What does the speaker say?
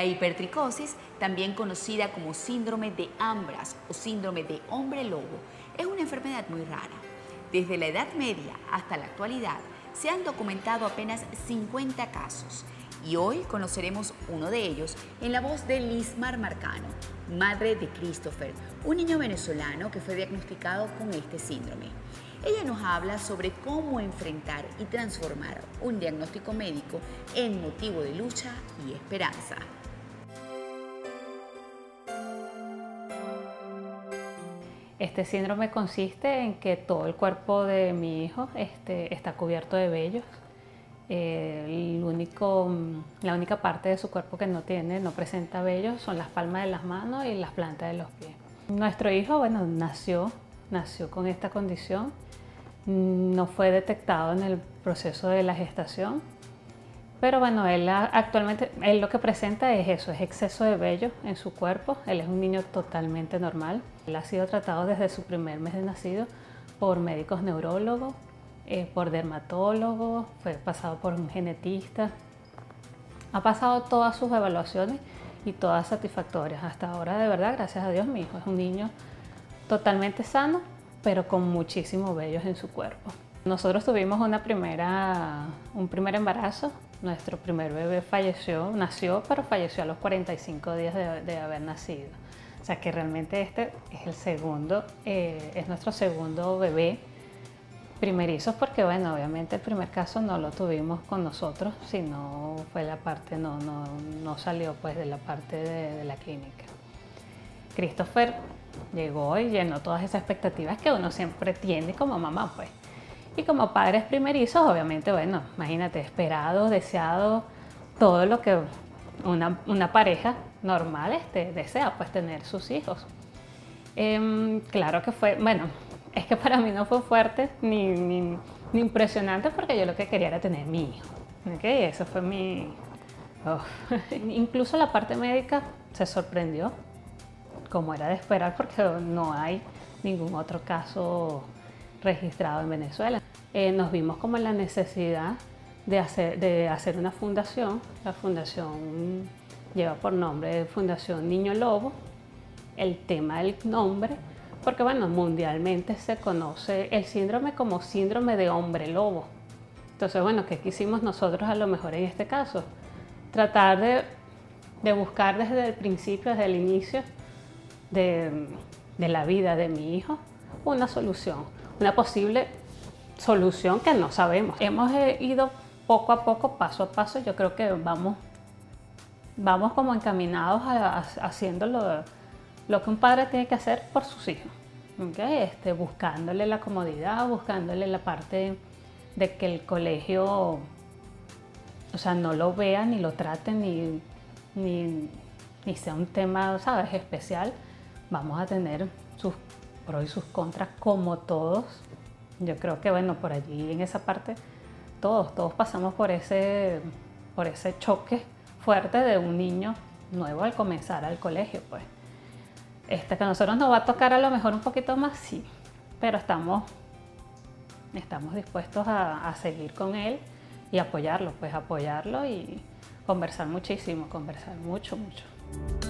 La hipertricosis, también conocida como síndrome de Ambras o síndrome de hombre lobo, es una enfermedad muy rara. Desde la Edad Media hasta la actualidad se han documentado apenas 50 casos y hoy conoceremos uno de ellos en la voz de Lismar Marcano, madre de Christopher, un niño venezolano que fue diagnosticado con este síndrome. Ella nos habla sobre cómo enfrentar y transformar un diagnóstico médico en motivo de lucha y esperanza. Este síndrome consiste en que todo el cuerpo de mi hijo este, está cubierto de vellos. El único, la única parte de su cuerpo que no tiene, no presenta vellos, son las palmas de las manos y las plantas de los pies. Nuestro hijo, bueno, nació, nació con esta condición. No fue detectado en el proceso de la gestación, pero bueno, él actualmente, él lo que presenta es eso, es exceso de vello en su cuerpo. Él es un niño totalmente normal. Él ha sido tratado desde su primer mes de nacido por médicos neurólogos, eh, por dermatólogos, fue pasado por un genetista. Ha pasado todas sus evaluaciones y todas satisfactorias. Hasta ahora, de verdad, gracias a Dios, mi hijo es un niño totalmente sano, pero con muchísimos vellos en su cuerpo. Nosotros tuvimos una primera, un primer embarazo nuestro primer bebé falleció, nació, pero falleció a los 45 días de, haber nacido. O sea que realmente este es el segundo, eh, es nuestro segundo bebé primerizo porque bueno, obviamente el primer caso no lo tuvimos con nosotros, sino fue la parte, no, no, no salió pues de la parte de, de la clínica. Christopher llegó y llenó todas esas expectativas que uno siempre tiene como mamá pues. Y como padres primerizos, obviamente, bueno, imagínate, esperado, deseado, todo lo que una, pareja normal este, desea, pues tener sus hijos. Em, claro que fue, bueno, es que para mí no fue fuerte ni, ni, impresionante porque yo lo que quería era tener mi hijo. ¿okay? Eso fue mi... Oh. Incluso la parte médica se sorprendió, como era de esperar, porque no hay ningún otro caso registrado en Venezuela. Eh, nos vimos como la necesidad de hacer, de hacer una fundación. La fundación lleva por nombre Fundación Niño Lobo. El tema del nombre, porque bueno, mundialmente se conoce el síndrome como síndrome de hombre lobo. Entonces, bueno, ¿qué quisimos nosotros a lo mejor en este caso? Tratar de, de buscar desde el principio, desde el inicio de, de la vida de mi hijo, una solución una posible solución que no sabemos. Hemos eh, ido poco a poco, paso a paso, yo creo que vamos, vamos como encaminados a, haciendo lo, que un padre tiene que hacer por sus hijos. Este, buscándole la comodidad, buscándole la parte de que el colegio, o sea, no lo vea ni lo trate ni, ni, ni sea un tema, ¿sabes?, especial. Vamos a tener sus pros y sus contras como todos. Yo creo que bueno, por allí en esa parte todos, todos pasamos por ese, por ese choque fuerte de un niño nuevo al comenzar al colegio, pues. Este que a nosotros nos va a tocar a lo mejor un poquito más, sí, pero estamos, estamos dispuestos a, a seguir con él y apoyarlo, pues apoyarlo y conversar muchísimo, conversar mucho, mucho.